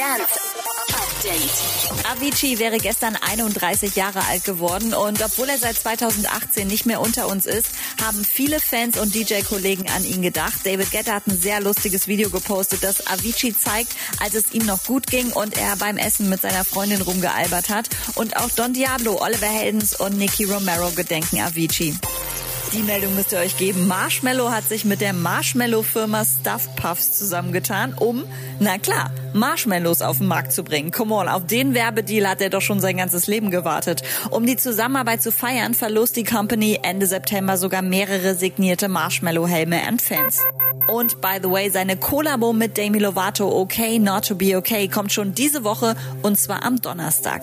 Dance Update. Avicii wäre gestern 31 Jahre alt geworden und obwohl er seit 2018 nicht mehr unter uns ist, haben viele Fans und DJ-Kollegen an ihn gedacht. David Guetta hat ein sehr lustiges Video gepostet, das Avicii zeigt, als es ihm noch gut ging und er beim Essen mit seiner Freundin rumgealbert hat. Und auch Don Diablo, Oliver Heldens und Nicky Romero gedenken Avicii. Die Meldung müsst ihr euch geben. Marshmallow hat sich mit der Marshmallow-Firma Stuffed Puffs zusammengetan, um, na klar, Marshmallows auf den Markt zu bringen. Come on, auf den Werbedeal hat er doch schon sein ganzes Leben gewartet. Um die Zusammenarbeit zu feiern, verlost die Company Ende September sogar mehrere signierte Marshmallow-Helme an Fans. Und by the way, seine Kollabo mit Demi Lovato, Okay Not to Be Okay, kommt schon diese Woche und zwar am Donnerstag.